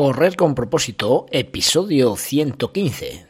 Correr con propósito, episodio 115.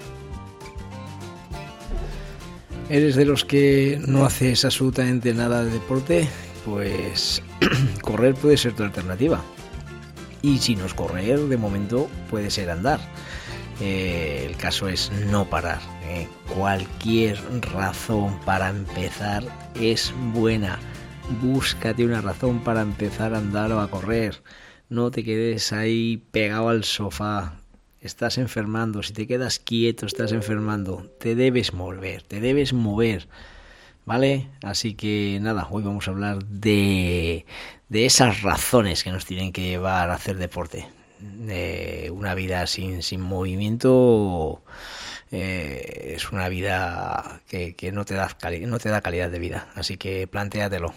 ¿Eres de los que no haces absolutamente nada de deporte? Pues correr puede ser tu alternativa. Y si no es correr, de momento puede ser andar. Eh, el caso es no parar. Eh. Cualquier razón para empezar es buena. Búscate una razón para empezar a andar o a correr. No te quedes ahí pegado al sofá estás enfermando, si te quedas quieto, estás enfermando, te debes mover, te debes mover. ¿Vale? Así que nada, hoy vamos a hablar de, de esas razones que nos tienen que llevar a hacer deporte. una vida sin, sin movimiento eh, es una vida que, que no, te da, no te da calidad de vida. Así que plantéatelo.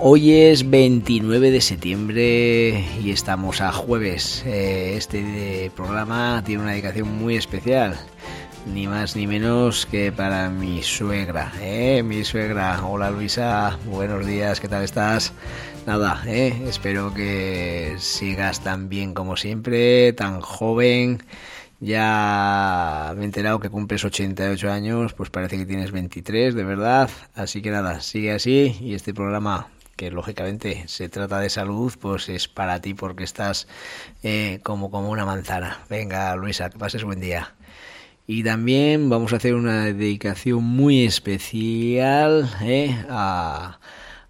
Hoy es 29 de septiembre y estamos a jueves. Eh, este programa tiene una dedicación muy especial, ni más ni menos que para mi suegra. ¿eh? Mi suegra, hola Luisa, buenos días, ¿qué tal estás? Nada, ¿eh? espero que sigas tan bien como siempre, tan joven. Ya me he enterado que cumples 88 años, pues parece que tienes 23, de verdad. Así que nada, sigue así y este programa que lógicamente se trata de salud, pues es para ti porque estás eh, como, como una manzana. Venga, Luisa, que pases buen día. Y también vamos a hacer una dedicación muy especial eh,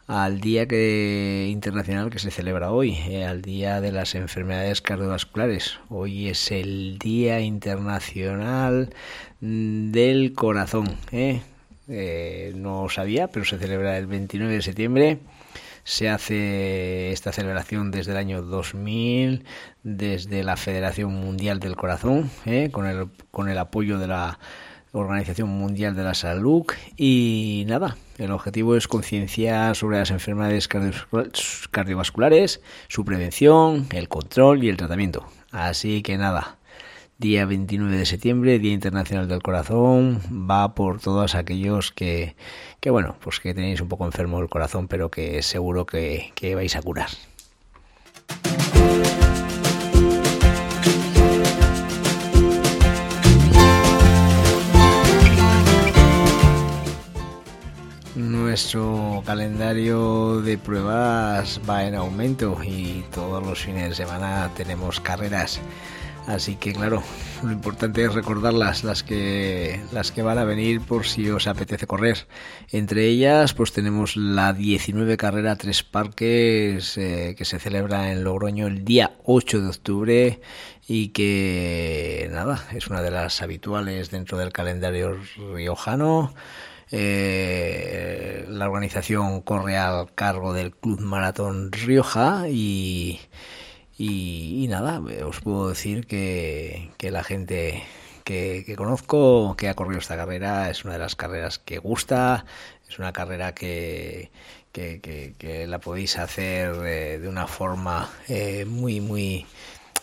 al día que, internacional que se celebra hoy, eh, al día de las enfermedades cardiovasculares. Hoy es el Día Internacional del Corazón. no sabía, pero se celebra el 29 de septiembre se hace esta celebración desde el año 2000, desde la Federación Mundial del Corazón, ¿eh? con, el, con el apoyo de la Organización Mundial de la Salud. Y nada, el objetivo es concienciar sobre las enfermedades cardiovasculares, su prevención, el control y el tratamiento. Así que nada, día 29 de septiembre, Día Internacional del Corazón, va por todos aquellos que, que bueno, pues que tenéis un poco enfermo el corazón, pero que seguro que, que vais a curar. Nuestro calendario de pruebas va en aumento y todos los fines de semana tenemos carreras. Así que claro, lo importante es recordarlas, las que, las que van a venir por si os apetece correr. Entre ellas, pues tenemos la 19 carrera Tres Parques eh, que se celebra en Logroño el día 8 de octubre y que nada, es una de las habituales dentro del calendario riojano. Eh, la organización corre al cargo del Club Maratón Rioja y y, nada, os puedo decir que, la gente que, conozco, que ha corrido esta carrera, es una de las carreras que gusta, es una carrera que, que, la podéis hacer eh, de una forma eh, muy, muy,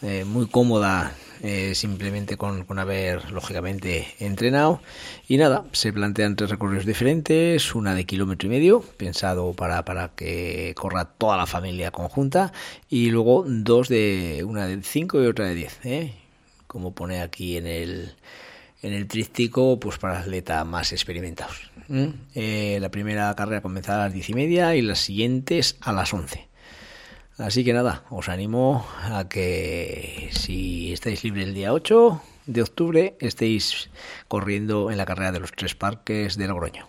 eh, muy cómoda eh, simplemente con, haber, lógicamente, entrenado. Y nada, se plantean tres recorridos diferentes, una de kilómetro y medio, pensado para, para que corra toda la familia conjunta, y luego dos de, una de 5 y otra de 10, ¿eh? como pone aquí en el, en el trístico, pues para atletas más experimentados. Eh, la primera carrera comenzará a las 10 y media y las siguientes a las 11. Así que nada, os animo a que si estáis libre el día 8 de octubre, estéis corriendo en la carrera de los tres parques de Logroño.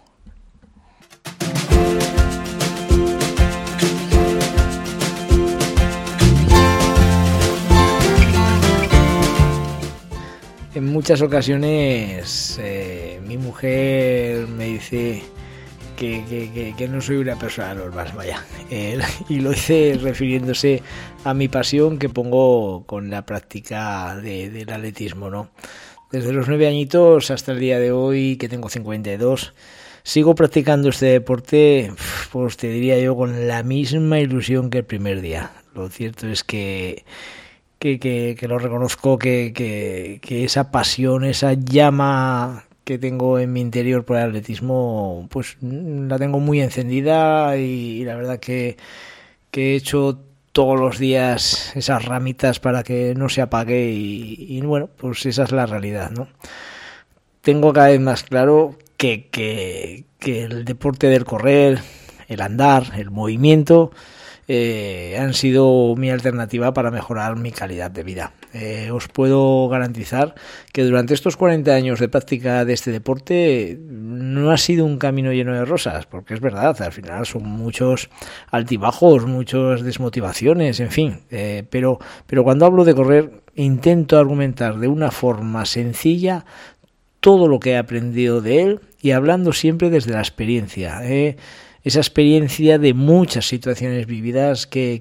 En muchas ocasiones eh, mi mujer me dice, que, no soy una persona normal, vaya. y lo hice refiriéndose a mi pasión que pongo con la práctica del atletismo, ¿no? Desde los nueve añitos hasta el día de hoy, que tengo 52, sigo practicando este deporte, pues te diría yo, con la misma ilusión que el primer día. Lo cierto es que que, que, lo reconozco, que, que, esa pasión, esa llama que tengo en mi interior por el atletismo, pues la tengo muy encendida y, la verdad que, he hecho todos los días esas ramitas para que no se apague y, bueno, pues esa es la realidad, ¿no? Tengo cada vez más claro que, que, que el deporte del correr, el andar, el movimiento, eh, han sido mi alternativa para mejorar mi calidad de vida. Eh, os puedo garantizar que durante estos 40 años de práctica de este deporte no ha sido un camino lleno de rosas, porque es verdad, al final son muchos altibajos, muchas desmotivaciones, en fin, eh, pero, pero cuando hablo de correr intento argumentar de una forma sencilla todo lo que he aprendido de él y hablando siempre desde la experiencia esa experiencia de muchas situaciones vividas que,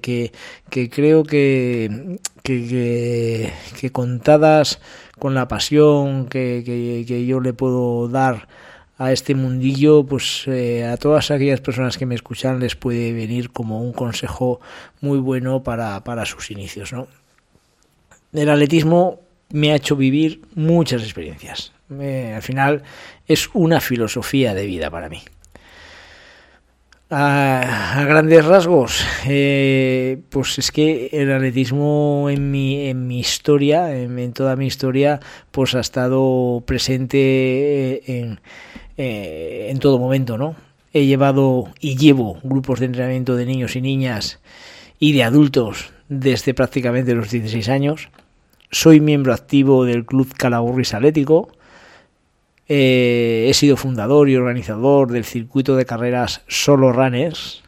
que, creo que, que, contadas con la pasión que, yo le puedo dar a este mundillo, pues eh, a todas aquellas personas que me escuchan les puede venir como un consejo muy bueno para, para sus inicios. ¿no? El atletismo me ha hecho vivir muchas experiencias. al final es una filosofía de vida para mí. A, grandes rasgos, eh, pues es que el atletismo en mi, en mi historia, en, toda mi historia, pues ha estado presente en, eh, en todo momento, ¿no? He llevado y llevo grupos de entrenamiento de niños y niñas y de adultos desde prácticamente los 16 años. Soy miembro activo del Club Calahorris Atlético eh, he sido fundador y organizador del circuito de carreras Solo Runners,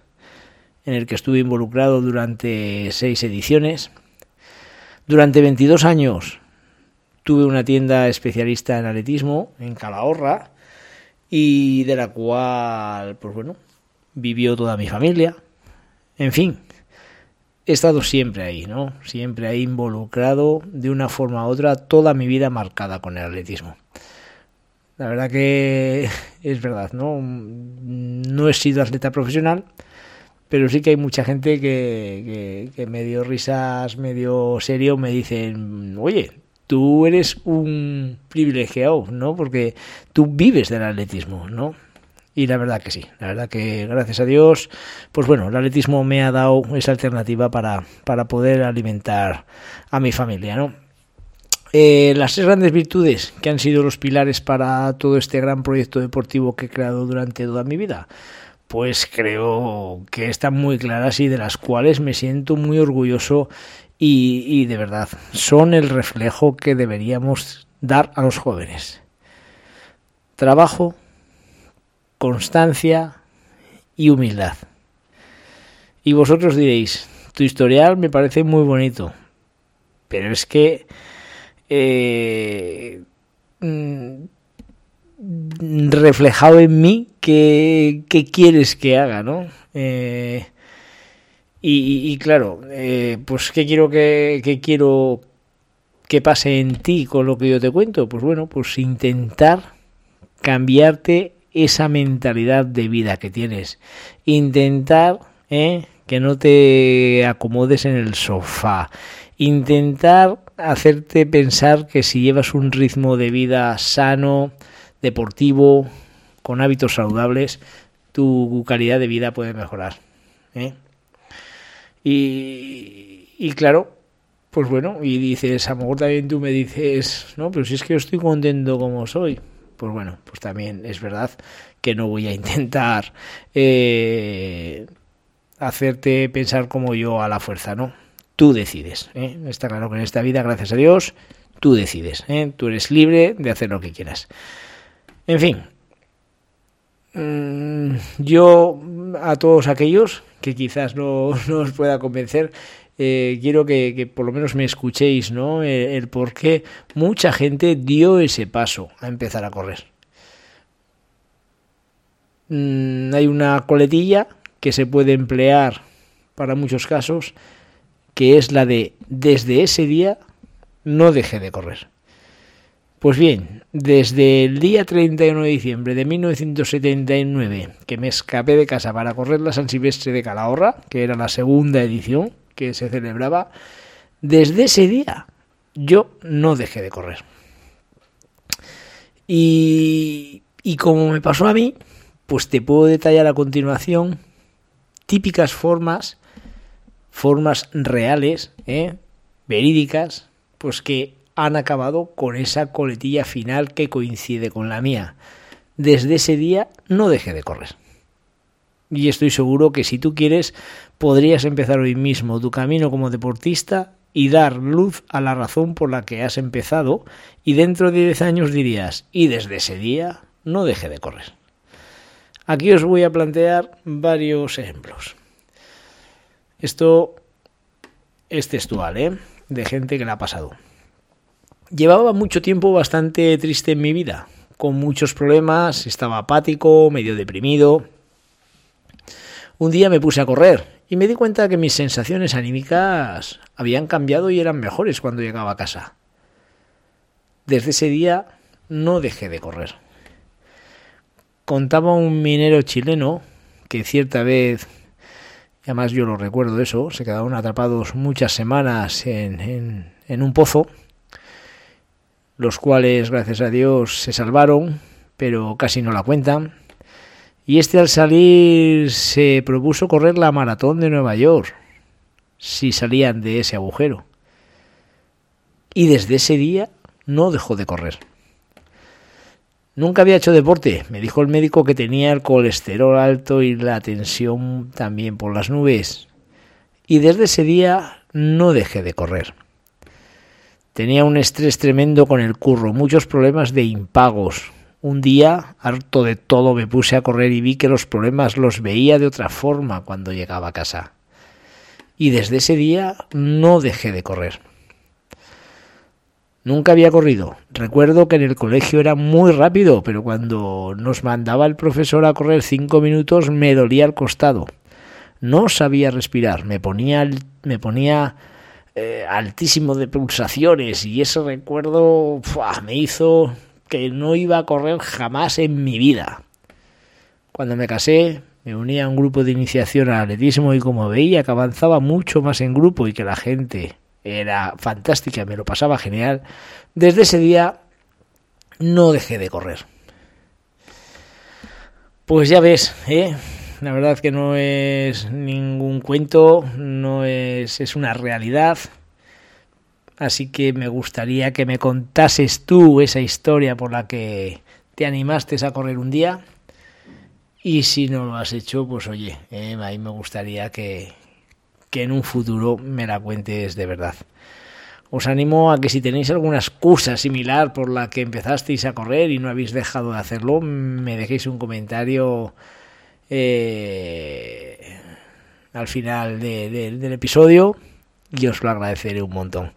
en el que estuve involucrado durante seis ediciones. Durante 22 años tuve una tienda especialista en atletismo en Calahorra y de la cual, pues bueno, vivió toda mi familia. En fin, he estado siempre ahí, ¿no? Siempre ahí involucrado de una forma u otra, toda mi vida marcada con el atletismo. La verdad que es verdad, ¿no? No he sido atleta profesional, pero sí que hay mucha gente que, que, medio risas, medio serio, me dicen, oye, tú eres un privilegiado, ¿no? Porque tú vives del atletismo, ¿no? Y la verdad que sí, la verdad que gracias a Dios, pues bueno, el atletismo me ha dado esa alternativa para, para poder alimentar a mi familia, ¿no? Eh, las tres grandes virtudes que han sido los pilares para todo este gran proyecto deportivo que he creado durante toda mi vida, pues creo que están muy claras y de las cuales me siento muy orgulloso y, y de verdad son el reflejo que deberíamos dar a los jóvenes. Trabajo, constancia y humildad. Y vosotros diréis, tu historial me parece muy bonito, pero es que eh, mm, reflejado en mí qué, quieres que haga, ¿no? Eh, y, claro, eh, pues qué quiero que, qué quiero que pase en ti con lo que yo te cuento, pues bueno, pues intentar cambiarte esa mentalidad de vida que tienes, intentar que no te acomodes en el sofá, intentar hacerte pensar que si llevas un ritmo de vida sano, deportivo, con hábitos saludables, tu calidad de vida puede mejorar. ¿eh? Y, y, claro, pues bueno, y dices, a lo mejor también tú me dices, no, pero si es que yo estoy contento como soy. Pues bueno, pues también es verdad que no voy a intentar eh, hacerte pensar como yo a la fuerza, ¿no? Tú decides. ¿eh? Está claro que en esta vida, gracias a Dios, tú decides. ¿eh? Tú eres libre de hacer lo que quieras. En fin, mm, yo a todos aquellos que quizás no, os pueda convencer, eh, quiero que, por lo menos me escuchéis, ¿no? el por qué mucha gente dio ese paso a empezar a correr. Mm, hay una coletilla que se puede emplear para muchos casos, que es la de desde ese día no dejé de correr. Pues bien, desde el día 31 de diciembre de 1979, que me escapé de casa para correr la San Silvestre de Calahorra, que era la segunda edición que se celebraba, desde ese día yo no dejé de correr. Y, y como me pasó a mí, pues te puedo detallar a continuación típicas formas, formas reales, ¿eh? verídicas, pues que han acabado con esa coletilla final que coincide con la mía. Desde ese día no dejé de correr. Y estoy seguro que si tú quieres, podrías empezar hoy mismo tu camino como deportista y dar luz a la razón por la que has empezado y dentro de 10 años dirías, y desde ese día no dejé de correr. Aquí os voy a plantear varios ejemplos. Esto es textual, ¿eh? De gente que le ha pasado. Llevaba mucho tiempo bastante triste en mi vida, con muchos problemas, estaba apático, medio deprimido. Un día me puse a correr y me di cuenta que mis sensaciones anímicas habían cambiado y eran mejores cuando llegaba a casa. Desde ese día no dejé de correr. Contaba un minero chileno que cierta vez, además yo lo recuerdo eso, se quedaron atrapados muchas semanas en un pozo, los cuales, gracias a Dios, se salvaron, pero casi no la cuentan. Y este al salir se propuso correr la maratón de Nueva York, si salían de ese agujero. Y desde ese día no dejó de correr. Nunca había hecho deporte. Me dijo el médico que tenía el colesterol alto y la tensión también por las nubes. Y desde ese día no dejé de correr. Tenía un estrés tremendo con el curro, muchos problemas de impagos. Un día, harto de todo, me puse a correr y vi que los problemas los veía de otra forma cuando llegaba a casa. Y desde ese día no dejé de correr. Nunca había corrido. Recuerdo que en el colegio era muy rápido, pero cuando nos mandaba el profesor a correr cinco minutos me dolía el costado. No sabía respirar, me ponía, me ponía eh, altísimo de pulsaciones y ese recuerdo me hizo que no iba a correr jamás en mi vida. Cuando me casé, me unía a un grupo de iniciación al atletismo y como veía que avanzaba mucho más en grupo y que la gente era fantástica, me lo pasaba genial. Desde ese día no dejé de correr. Pues ya ves, ¿eh? la verdad que no es ningún cuento, no es, es una realidad. Así que me gustaría que me contases tú esa historia por la que te animaste a correr un día. Y si no lo has hecho, pues oye, eh, a mí me gustaría que, que en un futuro me la cuentes de verdad. Os animo a que si tenéis alguna excusa similar por la que empezasteis a correr y no habéis dejado de hacerlo, me dejéis un comentario eh, al final del episodio y os lo agradeceré un montón.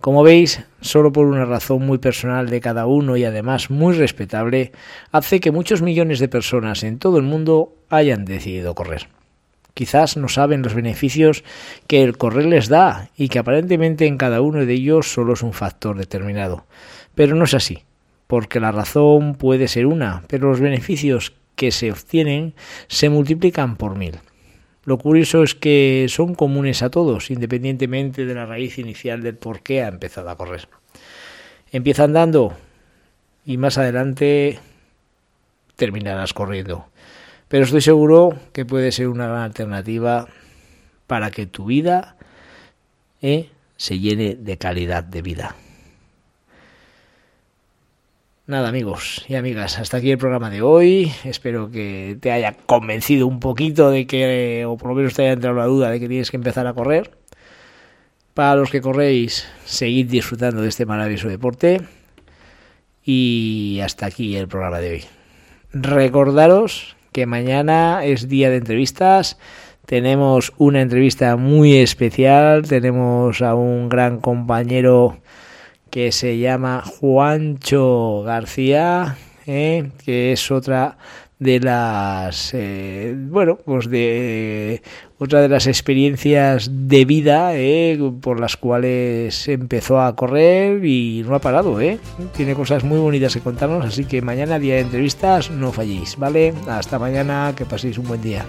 Como veis, solo por una razón muy personal de cada uno y además muy respetable, hace que muchos millones de personas en todo el mundo hayan decidido correr. Quizás no saben los beneficios que el correr les da y que aparentemente en cada uno de ellos solo es un factor determinado. Pero no es así, porque la razón puede ser una, pero los beneficios que se obtienen se multiplican por mil. Lo curioso es que son comunes a todos, independientemente de la raíz inicial del por qué ha empezado a correr. Empieza andando y más adelante terminarás corriendo. Pero estoy seguro que puede ser una gran alternativa para que tu vida eh, se llene de calidad de vida. Nada amigos y amigas, hasta aquí el programa de hoy. Espero que te haya convencido un poquito de que, o por lo menos te haya entrado la duda de que tienes que empezar a correr. Para los que corréis, seguid disfrutando de este maravilloso deporte. Y hasta aquí el programa de hoy. Recordaros que mañana es día de entrevistas. tenemos una entrevista muy especial, tenemos a un gran compañero que se llama Juancho García, ¿eh? que es otra de las eh, bueno pues de otra de las experiencias de vida eh, por las cuales empezó a correr y no ha parado eh. Tiene cosas muy bonitas que contarnos así que mañana día de entrevistas no falléis vale hasta mañana que paséis un buen día